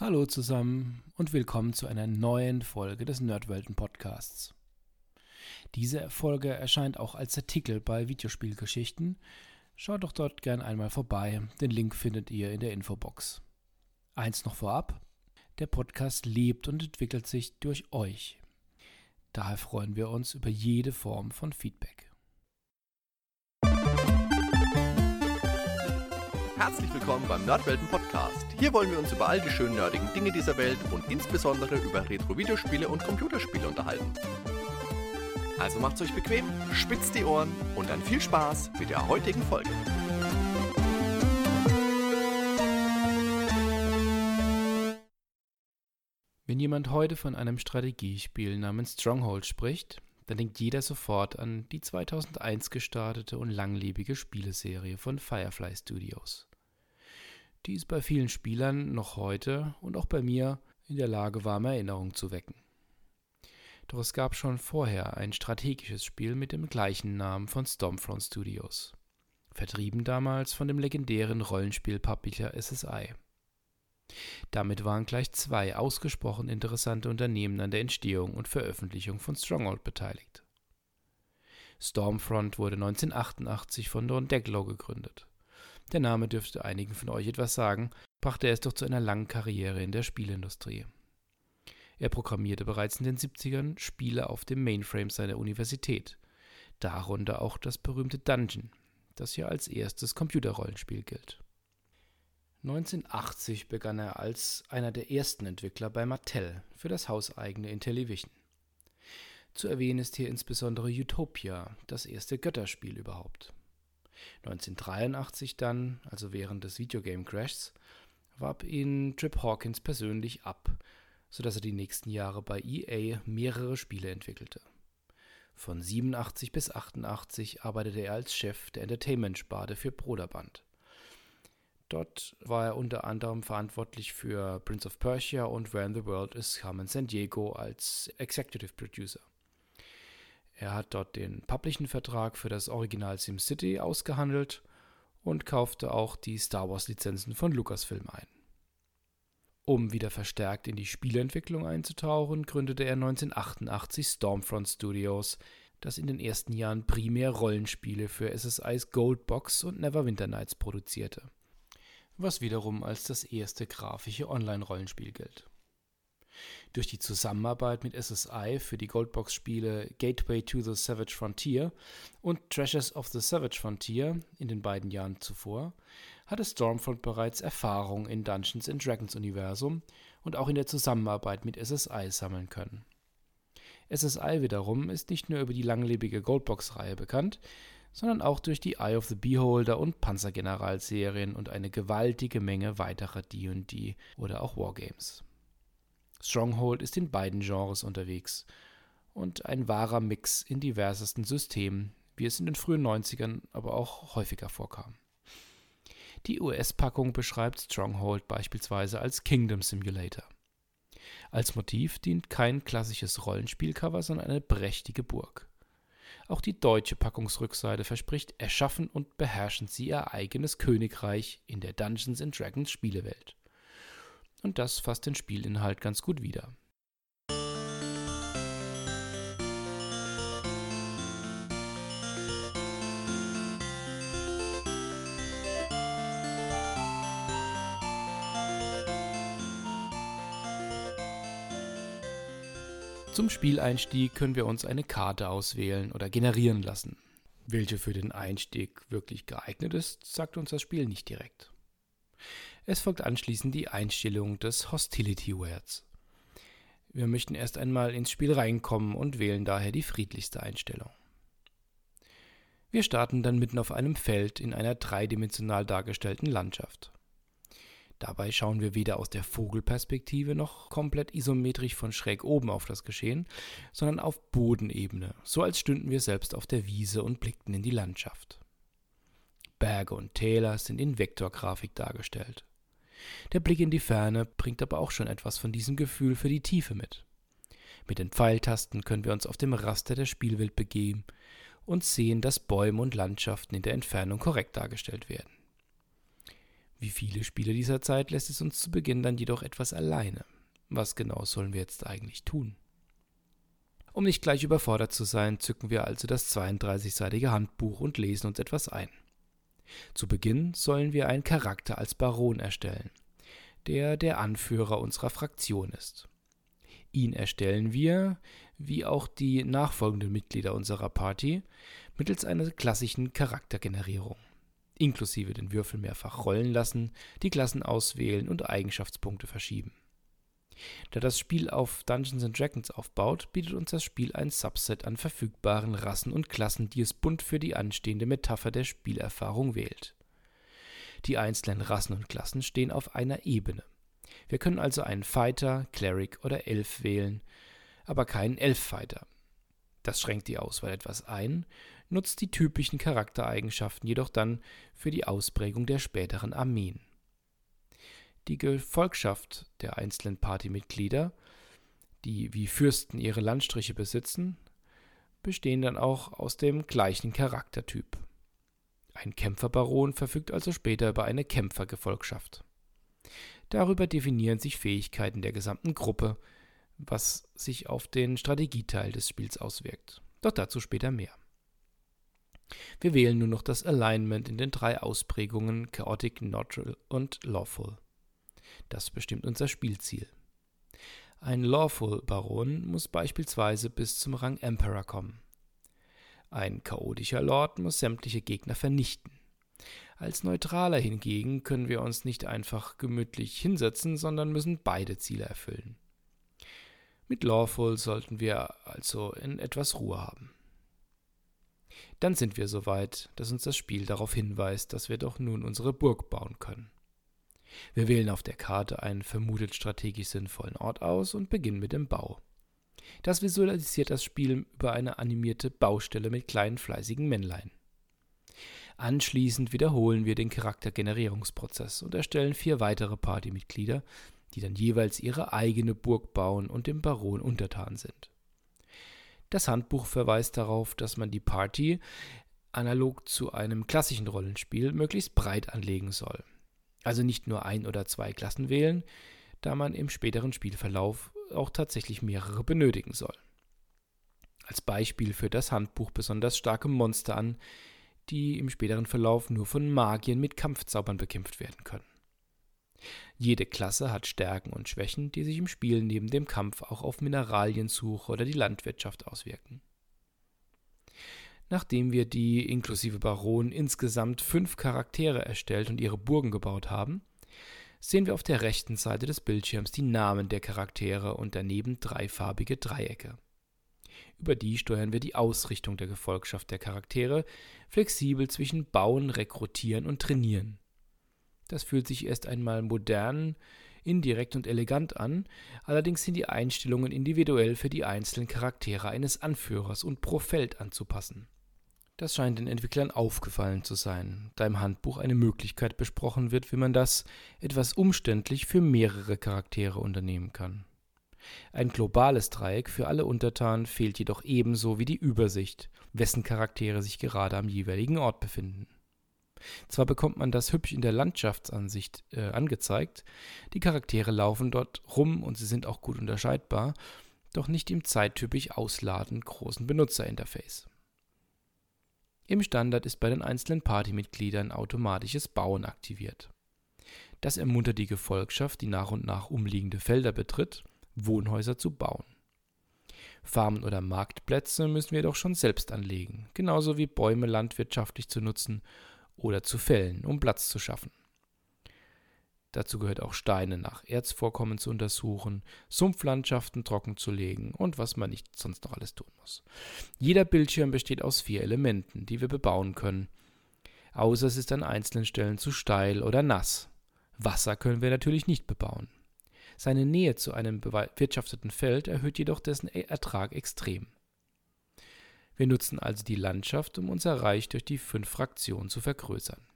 Hallo zusammen und willkommen zu einer neuen Folge des Nerdwelten Podcasts. Diese Folge erscheint auch als Artikel bei Videospielgeschichten. Schaut doch dort gern einmal vorbei. Den Link findet ihr in der Infobox. Eins noch vorab. Der Podcast lebt und entwickelt sich durch euch. Daher freuen wir uns über jede Form von Feedback. Herzlich willkommen beim Nerdwelten Podcast. Hier wollen wir uns über all die schönen nerdigen Dinge dieser Welt und insbesondere über Retro-Videospiele und Computerspiele unterhalten. Also macht's euch bequem, spitzt die Ohren und dann viel Spaß mit der heutigen Folge. Wenn jemand heute von einem Strategiespiel namens Stronghold spricht, dann denkt jeder sofort an die 2001 gestartete und langlebige Spieleserie von Firefly Studios die ist bei vielen Spielern noch heute und auch bei mir in der Lage, warme Erinnerungen zu wecken. Doch es gab schon vorher ein strategisches Spiel mit dem gleichen Namen von Stormfront Studios, vertrieben damals von dem legendären Rollenspiel-Publisher SSI. Damit waren gleich zwei ausgesprochen interessante Unternehmen an der Entstehung und Veröffentlichung von Stronghold beteiligt. Stormfront wurde 1988 von Don Deglow gegründet. Der Name dürfte einigen von euch etwas sagen, brachte er es doch zu einer langen Karriere in der Spielindustrie. Er programmierte bereits in den 70ern Spiele auf dem Mainframe seiner Universität, darunter auch das berühmte Dungeon, das hier als erstes Computerrollenspiel gilt. 1980 begann er als einer der ersten Entwickler bei Mattel für das hauseigene Intellivision. Zu erwähnen ist hier insbesondere Utopia, das erste Götterspiel überhaupt. 1983 dann, also während des Videogame-Crashs, warb ihn Trip Hawkins persönlich ab, sodass er die nächsten Jahre bei EA mehrere Spiele entwickelte. Von 87 bis 88 arbeitete er als Chef der Entertainment-Sparte für Broderband. Dort war er unter anderem verantwortlich für Prince of Persia und Where in the World is Carmen San Diego als Executive Producer. Er hat dort den Publishing-Vertrag für das Original SimCity ausgehandelt und kaufte auch die Star Wars-Lizenzen von Lucasfilm ein. Um wieder verstärkt in die Spieleentwicklung einzutauchen, gründete er 1988 Stormfront Studios, das in den ersten Jahren primär Rollenspiele für SSIs Goldbox und Neverwinter Nights produzierte, was wiederum als das erste grafische Online-Rollenspiel gilt. Durch die Zusammenarbeit mit SSI für die Goldbox-Spiele Gateway to the Savage Frontier und Treasures of the Savage Frontier in den beiden Jahren zuvor hatte Stormfront bereits Erfahrung in Dungeons Dragons Universum und auch in der Zusammenarbeit mit SSI sammeln können. SSI wiederum ist nicht nur über die langlebige Goldbox-Reihe bekannt, sondern auch durch die Eye of the Beholder und Panzergeneral-Serien und eine gewaltige Menge weiterer D&D oder auch Wargames. Stronghold ist in beiden Genres unterwegs und ein wahrer Mix in diversesten Systemen, wie es in den frühen 90ern aber auch häufiger vorkam. Die US-Packung beschreibt Stronghold beispielsweise als Kingdom Simulator. Als Motiv dient kein klassisches Rollenspielcover, sondern eine prächtige Burg. Auch die deutsche Packungsrückseite verspricht, erschaffen und beherrschen sie ihr eigenes Königreich in der Dungeons Dragons Spielewelt. Und das fasst den Spielinhalt ganz gut wider. Zum Spieleinstieg können wir uns eine Karte auswählen oder generieren lassen. Welche für den Einstieg wirklich geeignet ist, sagt uns das Spiel nicht direkt. Es folgt anschließend die Einstellung des Hostility Words. Wir möchten erst einmal ins Spiel reinkommen und wählen daher die friedlichste Einstellung. Wir starten dann mitten auf einem Feld in einer dreidimensional dargestellten Landschaft. Dabei schauen wir weder aus der Vogelperspektive noch komplett isometrisch von schräg oben auf das Geschehen, sondern auf Bodenebene, so als stünden wir selbst auf der Wiese und blickten in die Landschaft. Berge und Täler sind in Vektorgrafik dargestellt. Der Blick in die Ferne bringt aber auch schon etwas von diesem Gefühl für die Tiefe mit. Mit den Pfeiltasten können wir uns auf dem Raster der Spielwelt begeben und sehen, dass Bäume und Landschaften in der Entfernung korrekt dargestellt werden. Wie viele Spiele dieser Zeit lässt es uns zu Beginn dann jedoch etwas alleine. Was genau sollen wir jetzt eigentlich tun? Um nicht gleich überfordert zu sein, zücken wir also das 32-seitige Handbuch und lesen uns etwas ein. Zu Beginn sollen wir einen Charakter als Baron erstellen, der der Anführer unserer Fraktion ist. Ihn erstellen wir, wie auch die nachfolgenden Mitglieder unserer Party, mittels einer klassischen Charaktergenerierung, inklusive den Würfel mehrfach rollen lassen, die Klassen auswählen und Eigenschaftspunkte verschieben. Da das Spiel auf Dungeons Dragons aufbaut, bietet uns das Spiel ein Subset an verfügbaren Rassen und Klassen, die es bunt für die anstehende Metapher der Spielerfahrung wählt. Die einzelnen Rassen und Klassen stehen auf einer Ebene. Wir können also einen Fighter, Cleric oder Elf wählen, aber keinen Elf-Fighter. Das schränkt die Auswahl etwas ein, nutzt die typischen Charaktereigenschaften jedoch dann für die Ausprägung der späteren Armeen. Die Gefolgschaft der einzelnen Partymitglieder, die wie Fürsten ihre Landstriche besitzen, bestehen dann auch aus dem gleichen Charaktertyp. Ein Kämpferbaron verfügt also später über eine Kämpfergefolgschaft. Darüber definieren sich Fähigkeiten der gesamten Gruppe, was sich auf den Strategieteil des Spiels auswirkt. Doch dazu später mehr. Wir wählen nur noch das Alignment in den drei Ausprägungen Chaotic, Neutral und Lawful. Das bestimmt unser Spielziel. Ein Lawful Baron muss beispielsweise bis zum Rang Emperor kommen. Ein chaotischer Lord muss sämtliche Gegner vernichten. Als Neutraler hingegen können wir uns nicht einfach gemütlich hinsetzen, sondern müssen beide Ziele erfüllen. Mit Lawful sollten wir also in etwas Ruhe haben. Dann sind wir so weit, dass uns das Spiel darauf hinweist, dass wir doch nun unsere Burg bauen können. Wir wählen auf der Karte einen vermutet strategisch sinnvollen Ort aus und beginnen mit dem Bau. Das visualisiert das Spiel über eine animierte Baustelle mit kleinen fleißigen Männlein. Anschließend wiederholen wir den Charaktergenerierungsprozess und erstellen vier weitere Partymitglieder, die dann jeweils ihre eigene Burg bauen und dem Baron untertan sind. Das Handbuch verweist darauf, dass man die Party, analog zu einem klassischen Rollenspiel, möglichst breit anlegen soll. Also nicht nur ein oder zwei Klassen wählen, da man im späteren Spielverlauf auch tatsächlich mehrere benötigen soll. Als Beispiel führt das Handbuch besonders starke Monster an, die im späteren Verlauf nur von Magiern mit Kampfzaubern bekämpft werden können. Jede Klasse hat Stärken und Schwächen, die sich im Spiel neben dem Kampf auch auf Mineraliensuche oder die Landwirtschaft auswirken. Nachdem wir die inklusive Baron insgesamt fünf Charaktere erstellt und ihre Burgen gebaut haben, sehen wir auf der rechten Seite des Bildschirms die Namen der Charaktere und daneben dreifarbige Dreiecke. Über die steuern wir die Ausrichtung der Gefolgschaft der Charaktere flexibel zwischen Bauen, Rekrutieren und Trainieren. Das fühlt sich erst einmal modern, indirekt und elegant an, allerdings sind die Einstellungen individuell für die einzelnen Charaktere eines Anführers und pro Feld anzupassen. Das scheint den Entwicklern aufgefallen zu sein, da im Handbuch eine Möglichkeit besprochen wird, wie man das etwas umständlich für mehrere Charaktere unternehmen kann. Ein globales Dreieck für alle Untertanen fehlt jedoch ebenso wie die Übersicht, wessen Charaktere sich gerade am jeweiligen Ort befinden. Zwar bekommt man das hübsch in der Landschaftsansicht äh, angezeigt, die Charaktere laufen dort rum und sie sind auch gut unterscheidbar, doch nicht im zeittypisch ausladend großen Benutzerinterface. Im Standard ist bei den einzelnen Partymitgliedern automatisches Bauen aktiviert. Das ermuntert die Gefolgschaft, die nach und nach umliegende Felder betritt, Wohnhäuser zu bauen. Farmen oder Marktplätze müssen wir doch schon selbst anlegen, genauso wie Bäume landwirtschaftlich zu nutzen oder zu fällen, um Platz zu schaffen. Dazu gehört auch Steine nach Erzvorkommen zu untersuchen, Sumpflandschaften trocken zu legen und was man nicht sonst noch alles tun muss. Jeder Bildschirm besteht aus vier Elementen, die wir bebauen können. Außer es ist an einzelnen Stellen zu steil oder nass. Wasser können wir natürlich nicht bebauen. Seine Nähe zu einem bewirtschafteten Feld erhöht jedoch dessen e- Ertrag extrem. Wir nutzen also die Landschaft, um unser Reich durch die fünf Fraktionen zu vergrößern.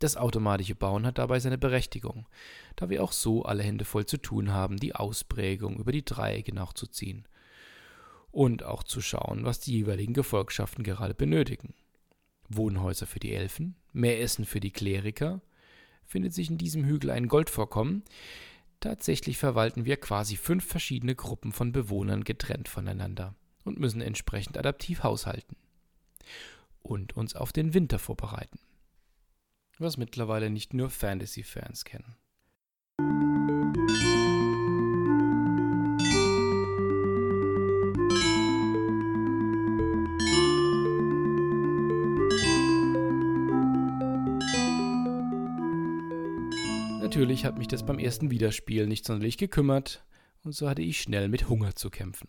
Das automatische Bauen hat dabei seine Berechtigung, da wir auch so alle Hände voll zu tun haben, die Ausprägung über die Dreiecke nachzuziehen und auch zu schauen, was die jeweiligen Gefolgschaften gerade benötigen. Wohnhäuser für die Elfen, mehr Essen für die Kleriker, findet sich in diesem Hügel ein Goldvorkommen. Tatsächlich verwalten wir quasi fünf verschiedene Gruppen von Bewohnern getrennt voneinander und müssen entsprechend adaptiv haushalten. Und uns auf den Winter vorbereiten. Was mittlerweile nicht nur Fantasy-Fans kennen. Natürlich hat mich das beim ersten Wiederspiel nicht sonderlich gekümmert, und so hatte ich schnell mit Hunger zu kämpfen.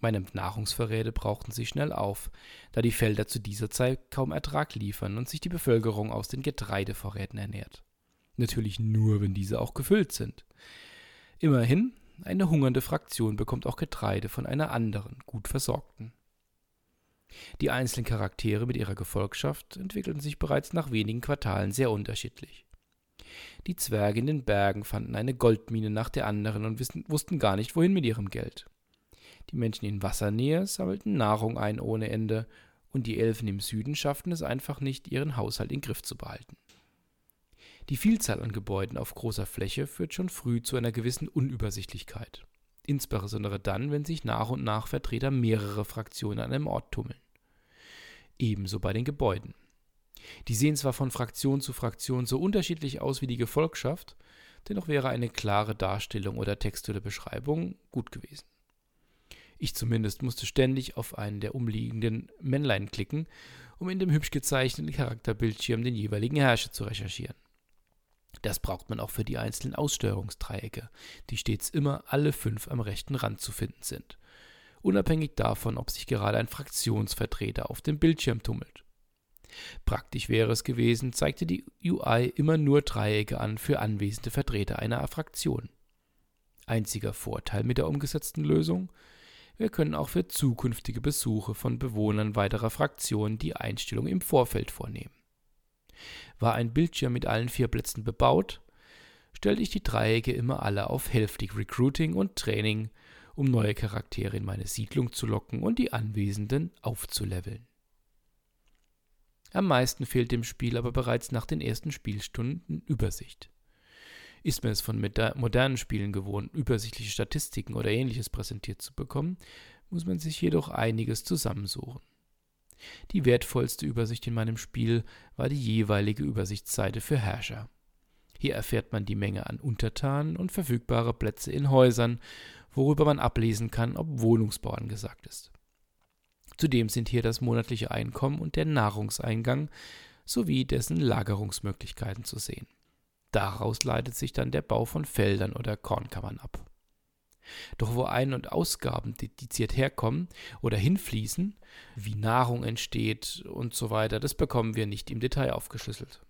Meine Nahrungsvorräte brauchten sich schnell auf, da die Felder zu dieser Zeit kaum Ertrag liefern und sich die Bevölkerung aus den Getreidevorräten ernährt. Natürlich nur, wenn diese auch gefüllt sind. Immerhin, eine hungernde Fraktion bekommt auch Getreide von einer anderen, gut versorgten. Die einzelnen Charaktere mit ihrer Gefolgschaft entwickelten sich bereits nach wenigen Quartalen sehr unterschiedlich. Die Zwerge in den Bergen fanden eine Goldmine nach der anderen und wussten gar nicht, wohin mit ihrem Geld. Die Menschen in Wassernähe sammelten Nahrung ein ohne Ende, und die Elfen im Süden schafften es einfach nicht, ihren Haushalt in Griff zu behalten. Die Vielzahl an Gebäuden auf großer Fläche führt schon früh zu einer gewissen Unübersichtlichkeit, insbesondere dann, wenn sich nach und nach Vertreter mehrerer Fraktionen an einem Ort tummeln. Ebenso bei den Gebäuden. Die sehen zwar von Fraktion zu Fraktion so unterschiedlich aus wie die Gefolgschaft, dennoch wäre eine klare Darstellung oder textuelle Beschreibung gut gewesen. Ich zumindest musste ständig auf einen der umliegenden Männlein klicken, um in dem hübsch gezeichneten Charakterbildschirm den jeweiligen Herrscher zu recherchieren. Das braucht man auch für die einzelnen Aussteuerungsdreiecke, die stets immer alle fünf am rechten Rand zu finden sind, unabhängig davon, ob sich gerade ein Fraktionsvertreter auf dem Bildschirm tummelt. Praktisch wäre es gewesen, zeigte die UI immer nur Dreiecke an für anwesende Vertreter einer Fraktion. Einziger Vorteil mit der umgesetzten Lösung? Wir können auch für zukünftige Besuche von Bewohnern weiterer Fraktionen die Einstellung im Vorfeld vornehmen. War ein Bildschirm mit allen vier Plätzen bebaut, stellte ich die Dreiecke immer alle auf hälftig Recruiting und Training, um neue Charaktere in meine Siedlung zu locken und die Anwesenden aufzuleveln. Am meisten fehlt dem Spiel aber bereits nach den ersten Spielstunden Übersicht. Ist man es von modernen Spielen gewohnt, übersichtliche Statistiken oder ähnliches präsentiert zu bekommen, muss man sich jedoch einiges zusammensuchen. Die wertvollste Übersicht in meinem Spiel war die jeweilige Übersichtsseite für Herrscher. Hier erfährt man die Menge an Untertanen und verfügbare Plätze in Häusern, worüber man ablesen kann, ob Wohnungsbau angesagt ist. Zudem sind hier das monatliche Einkommen und der Nahrungseingang sowie dessen Lagerungsmöglichkeiten zu sehen. Daraus leitet sich dann der Bau von Feldern oder Kornkammern ab. Doch wo Ein- und Ausgaben dediziert herkommen oder hinfließen, wie Nahrung entsteht und so weiter, das bekommen wir nicht im Detail aufgeschlüsselt.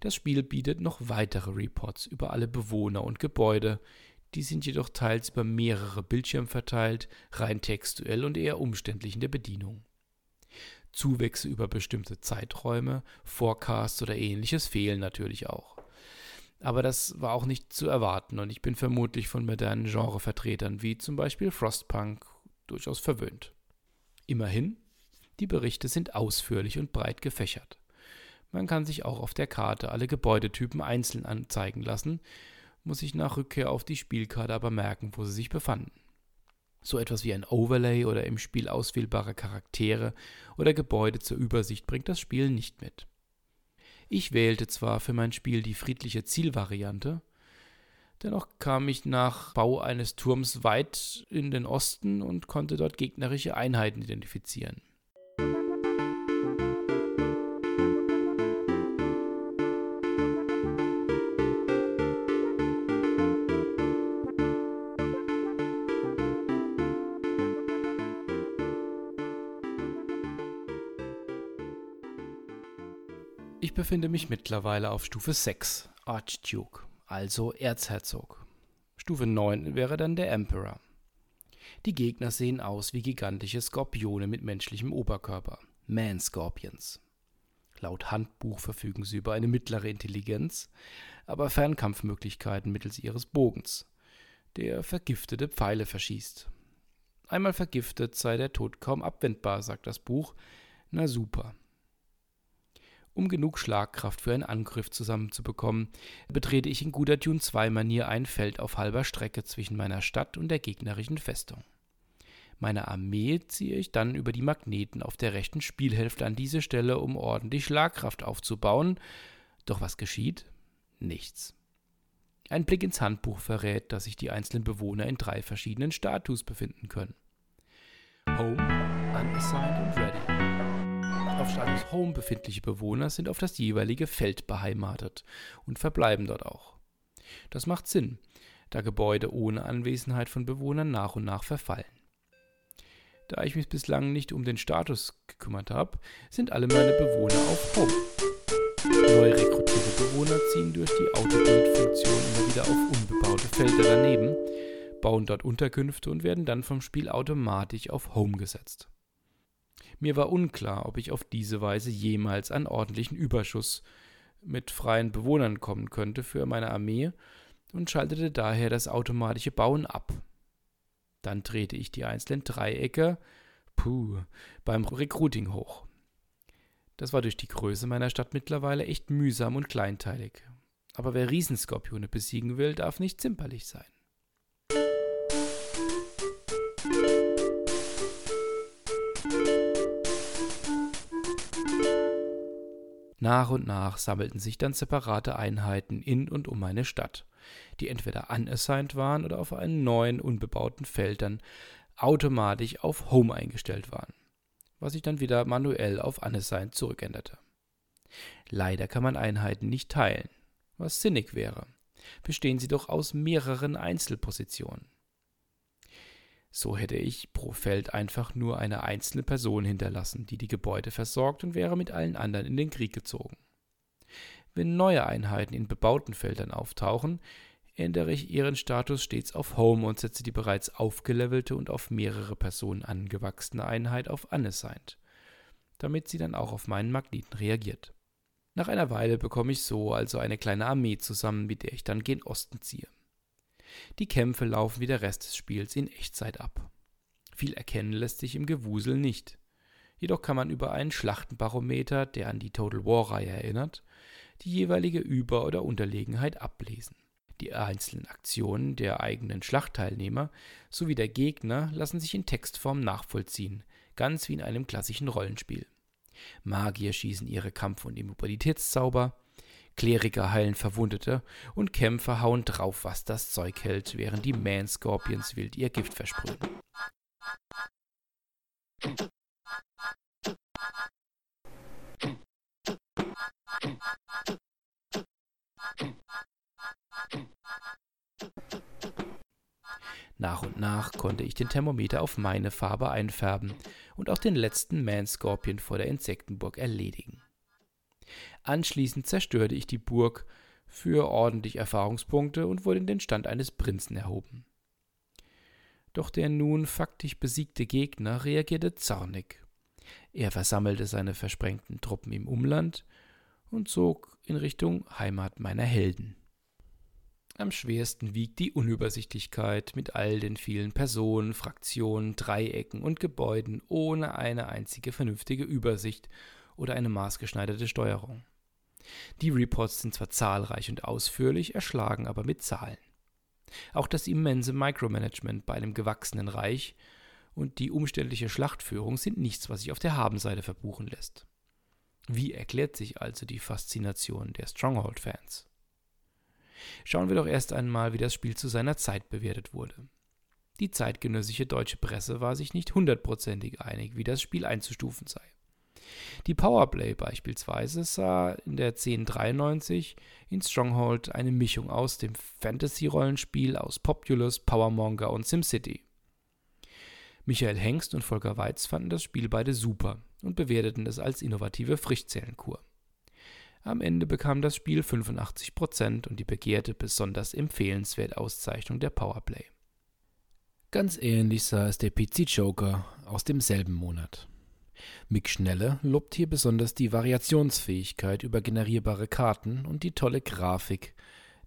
Das Spiel bietet noch weitere Reports über alle Bewohner und Gebäude, die sind jedoch teils über mehrere Bildschirme verteilt, rein textuell und eher umständlich in der Bedienung. Zuwächse über bestimmte Zeiträume, Forecasts oder ähnliches fehlen natürlich auch. Aber das war auch nicht zu erwarten und ich bin vermutlich von modernen Genrevertretern wie zum Beispiel Frostpunk durchaus verwöhnt. Immerhin, die Berichte sind ausführlich und breit gefächert. Man kann sich auch auf der Karte alle Gebäudetypen einzeln anzeigen lassen, muss ich nach Rückkehr auf die Spielkarte aber merken, wo sie sich befanden. So etwas wie ein Overlay oder im Spiel auswählbare Charaktere oder Gebäude zur Übersicht bringt das Spiel nicht mit. Ich wählte zwar für mein Spiel die friedliche Zielvariante, dennoch kam ich nach Bau eines Turms weit in den Osten und konnte dort gegnerische Einheiten identifizieren. Befinde mich mittlerweile auf Stufe 6, Archduke, also Erzherzog. Stufe 9 wäre dann der Emperor. Die Gegner sehen aus wie gigantische Skorpione mit menschlichem Oberkörper, Man-Scorpions. Laut Handbuch verfügen sie über eine mittlere Intelligenz, aber Fernkampfmöglichkeiten mittels ihres Bogens, der vergiftete Pfeile verschießt. Einmal vergiftet sei der Tod kaum abwendbar, sagt das Buch. Na super. Um genug Schlagkraft für einen Angriff zusammenzubekommen, betrete ich in guter Dune 2 Manier ein Feld auf halber Strecke zwischen meiner Stadt und der gegnerischen Festung. Meine Armee ziehe ich dann über die Magneten auf der rechten Spielhälfte an diese Stelle, um ordentlich Schlagkraft aufzubauen. Doch was geschieht? Nichts. Ein Blick ins Handbuch verrät, dass sich die einzelnen Bewohner in drei verschiedenen Status befinden können. Home, Unassigned und Ready. Auf Status Home befindliche Bewohner sind auf das jeweilige Feld beheimatet und verbleiben dort auch. Das macht Sinn, da Gebäude ohne Anwesenheit von Bewohnern nach und nach verfallen. Da ich mich bislang nicht um den Status gekümmert habe, sind alle meine Bewohner auf Home. Neu rekrutierte Bewohner ziehen durch die Autobildfunktion immer wieder auf unbebaute Felder daneben, bauen dort Unterkünfte und werden dann vom Spiel automatisch auf Home gesetzt. Mir war unklar, ob ich auf diese Weise jemals einen ordentlichen Überschuss mit freien Bewohnern kommen könnte für meine Armee und schaltete daher das automatische Bauen ab. Dann drehte ich die einzelnen Dreiecke puh, beim Recruiting hoch. Das war durch die Größe meiner Stadt mittlerweile echt mühsam und kleinteilig. Aber wer Riesenskorpione besiegen will, darf nicht zimperlich sein. Nach und nach sammelten sich dann separate Einheiten in und um meine Stadt die entweder unassigned waren oder auf einen neuen, unbebauten Feldern automatisch auf Home eingestellt waren, was sich dann wieder manuell auf unassigned zurückänderte. Leider kann man Einheiten nicht teilen, was sinnig wäre, bestehen sie doch aus mehreren Einzelpositionen. So hätte ich pro Feld einfach nur eine einzelne Person hinterlassen, die die Gebäude versorgt und wäre mit allen anderen in den Krieg gezogen. Wenn neue Einheiten in bebauten Feldern auftauchen, ändere ich ihren Status stets auf Home und setze die bereits aufgelevelte und auf mehrere Personen angewachsene Einheit auf Unassigned, damit sie dann auch auf meinen Magneten reagiert. Nach einer Weile bekomme ich so also eine kleine Armee zusammen, mit der ich dann gen Osten ziehe. Die Kämpfe laufen wie der Rest des Spiels in Echtzeit ab. Viel erkennen lässt sich im Gewusel nicht. Jedoch kann man über einen Schlachtenbarometer, der an die Total War-Reihe erinnert, die jeweilige Über- oder Unterlegenheit ablesen. Die einzelnen Aktionen der eigenen Schlachtteilnehmer sowie der Gegner lassen sich in Textform nachvollziehen, ganz wie in einem klassischen Rollenspiel. Magier schießen ihre Kampf- und Immobilitätszauber, Kleriker heilen Verwundete und Kämpfer hauen drauf, was das Zeug hält, während die Man-Scorpions wild ihr Gift versprühen. Nach und nach konnte ich den Thermometer auf meine Farbe einfärben und auch den letzten Man-Scorpion vor der Insektenburg erledigen. Anschließend zerstörte ich die Burg für ordentlich Erfahrungspunkte und wurde in den Stand eines Prinzen erhoben. Doch der nun faktisch besiegte Gegner reagierte zornig. Er versammelte seine versprengten Truppen im Umland und zog in Richtung Heimat meiner Helden. Am schwersten wiegt die Unübersichtlichkeit mit all den vielen Personen, Fraktionen, Dreiecken und Gebäuden ohne eine einzige vernünftige Übersicht oder eine maßgeschneiderte Steuerung. Die Reports sind zwar zahlreich und ausführlich, erschlagen aber mit Zahlen. Auch das immense Micromanagement bei einem gewachsenen Reich und die umständliche Schlachtführung sind nichts, was sich auf der Habenseite verbuchen lässt. Wie erklärt sich also die Faszination der Stronghold-Fans? Schauen wir doch erst einmal, wie das Spiel zu seiner Zeit bewertet wurde. Die zeitgenössische deutsche Presse war sich nicht hundertprozentig einig, wie das Spiel einzustufen sei. Die Powerplay beispielsweise sah in der 1093 in Stronghold eine Mischung aus dem Fantasy-Rollenspiel aus Populous, Powermonger und SimCity. Michael Hengst und Volker Weiz fanden das Spiel beide super und bewerteten es als innovative Frischzellenkur. Am Ende bekam das Spiel 85% und die begehrte besonders empfehlenswert Auszeichnung der Powerplay. Ganz ähnlich sah es der PC Joker aus demselben Monat. Mick Schnelle lobt hier besonders die Variationsfähigkeit über generierbare Karten und die tolle Grafik,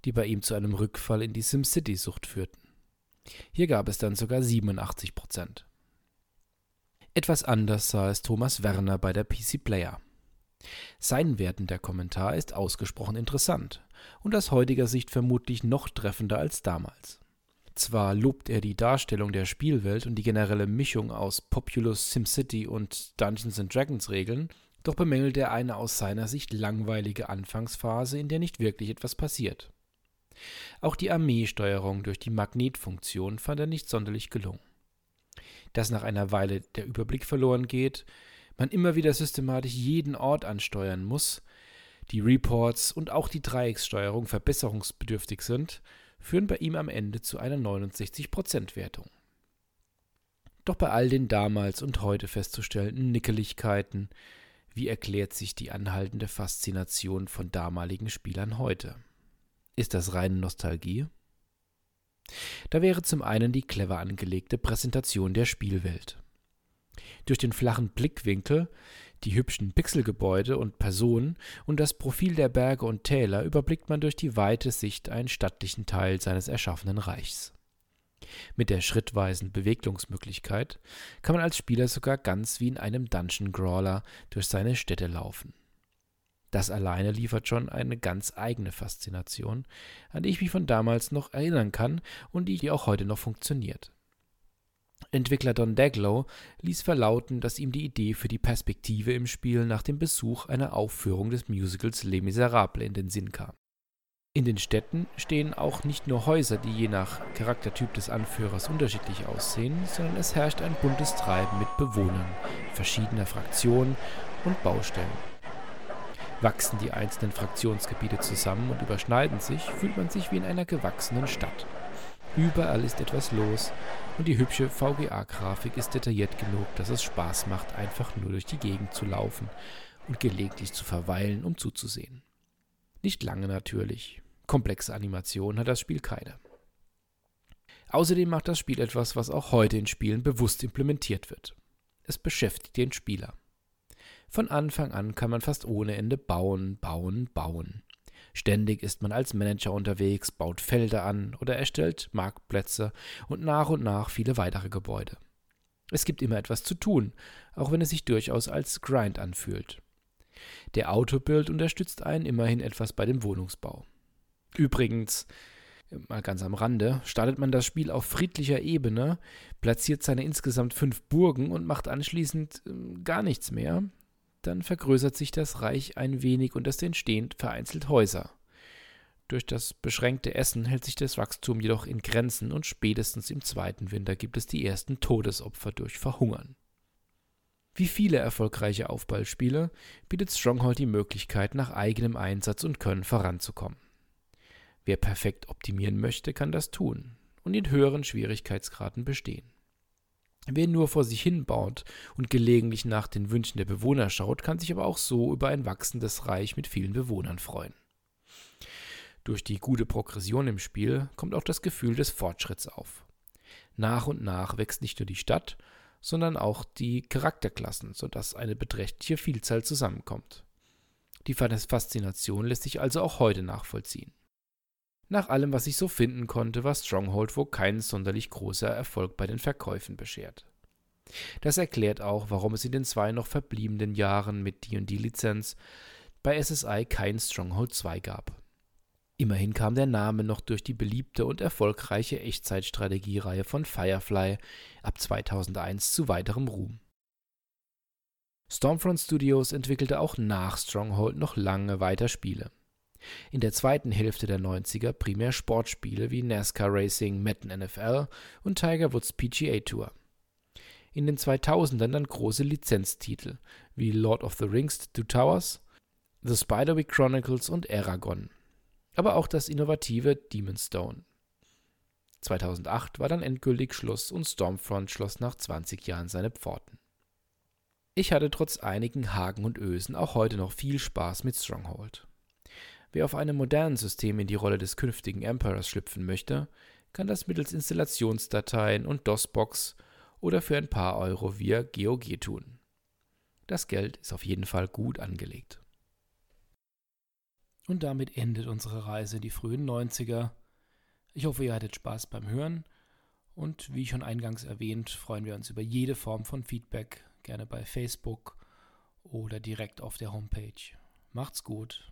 die bei ihm zu einem Rückfall in die SimCity-Sucht führten. Hier gab es dann sogar 87% Etwas anders sah es Thomas Werner bei der PC Player. Sein wertender Kommentar ist ausgesprochen interessant und aus heutiger Sicht vermutlich noch treffender als damals. Zwar lobt er die Darstellung der Spielwelt und die generelle Mischung aus Populous SimCity und Dungeons Dragons Regeln, doch bemängelt er eine aus seiner Sicht langweilige Anfangsphase, in der nicht wirklich etwas passiert. Auch die Armeesteuerung durch die Magnetfunktion fand er nicht sonderlich gelungen. Dass nach einer Weile der Überblick verloren geht, man immer wieder systematisch jeden Ort ansteuern muss, die Reports und auch die Dreieckssteuerung verbesserungsbedürftig sind, führen bei ihm am Ende zu einer 69% Wertung. Doch bei all den damals und heute festzustellenden Nickeligkeiten, wie erklärt sich die anhaltende Faszination von damaligen Spielern heute? Ist das reine Nostalgie? Da wäre zum einen die clever angelegte Präsentation der Spielwelt. Durch den flachen Blickwinkel, die hübschen Pixelgebäude und Personen und das Profil der Berge und Täler überblickt man durch die weite Sicht einen stattlichen Teil seines erschaffenen Reichs. Mit der schrittweisen Bewegungsmöglichkeit kann man als Spieler sogar ganz wie in einem Dungeon Crawler durch seine Städte laufen. Das alleine liefert schon eine ganz eigene Faszination, an die ich mich von damals noch erinnern kann und die auch heute noch funktioniert. Entwickler Don Daglow ließ verlauten, dass ihm die Idee für die Perspektive im Spiel nach dem Besuch einer Aufführung des Musicals Les Miserables in den Sinn kam. In den Städten stehen auch nicht nur Häuser, die je nach Charaktertyp des Anführers unterschiedlich aussehen, sondern es herrscht ein buntes Treiben mit Bewohnern verschiedener Fraktionen und Baustellen. Wachsen die einzelnen Fraktionsgebiete zusammen und überschneiden sich, fühlt man sich wie in einer gewachsenen Stadt. Überall ist etwas los und die hübsche VGA-Grafik ist detailliert genug, dass es Spaß macht, einfach nur durch die Gegend zu laufen und gelegentlich zu verweilen, um zuzusehen. Nicht lange natürlich. Komplexe Animationen hat das Spiel keine. Außerdem macht das Spiel etwas, was auch heute in Spielen bewusst implementiert wird. Es beschäftigt den Spieler. Von Anfang an kann man fast ohne Ende bauen, bauen, bauen. Ständig ist man als Manager unterwegs, baut Felder an oder erstellt Marktplätze und nach und nach viele weitere Gebäude. Es gibt immer etwas zu tun, auch wenn es sich durchaus als Grind anfühlt. Der Autobild unterstützt einen immerhin etwas bei dem Wohnungsbau. Übrigens, mal ganz am Rande, startet man das Spiel auf friedlicher Ebene, platziert seine insgesamt fünf Burgen und macht anschließend äh, gar nichts mehr, dann vergrößert sich das Reich ein wenig und es entstehen vereinzelt Häuser. Durch das beschränkte Essen hält sich das Wachstum jedoch in Grenzen und spätestens im zweiten Winter gibt es die ersten Todesopfer durch Verhungern. Wie viele erfolgreiche Aufballspiele bietet Stronghold die Möglichkeit, nach eigenem Einsatz und Können voranzukommen. Wer perfekt optimieren möchte, kann das tun und in höheren Schwierigkeitsgraden bestehen. Wer nur vor sich hin baut und gelegentlich nach den Wünschen der Bewohner schaut, kann sich aber auch so über ein wachsendes Reich mit vielen Bewohnern freuen. Durch die gute Progression im Spiel kommt auch das Gefühl des Fortschritts auf. Nach und nach wächst nicht nur die Stadt, sondern auch die Charakterklassen, sodass eine beträchtliche Vielzahl zusammenkommt. Die Faszination lässt sich also auch heute nachvollziehen. Nach allem, was ich so finden konnte, war Stronghold wohl kein sonderlich großer Erfolg bei den Verkäufen beschert. Das erklärt auch, warum es in den zwei noch verbliebenen Jahren mit D&D-Lizenz bei SSI kein Stronghold 2 gab. Immerhin kam der Name noch durch die beliebte und erfolgreiche Echtzeitstrategiereihe von Firefly ab 2001 zu weiterem Ruhm. Stormfront Studios entwickelte auch nach Stronghold noch lange weiter Spiele. In der zweiten Hälfte der 90er primär Sportspiele wie NASCAR Racing, Madden NFL und Tiger Woods PGA Tour. In den 2000ern dann große Lizenztitel wie Lord of the Rings Two Towers, The Spiderwick Chronicles und Aragon. Aber auch das innovative Demon's Stone. 2008 war dann endgültig Schluss und Stormfront schloss nach 20 Jahren seine Pforten. Ich hatte trotz einigen Haken und Ösen auch heute noch viel Spaß mit Stronghold. Wer auf einem modernen System in die Rolle des künftigen Emperors schlüpfen möchte, kann das mittels Installationsdateien und DOS-Box oder für ein paar Euro via GOG tun. Das Geld ist auf jeden Fall gut angelegt. Und damit endet unsere Reise in die frühen 90er. Ich hoffe, ihr hattet Spaß beim Hören und wie schon eingangs erwähnt, freuen wir uns über jede Form von Feedback, gerne bei Facebook oder direkt auf der Homepage. Macht's gut,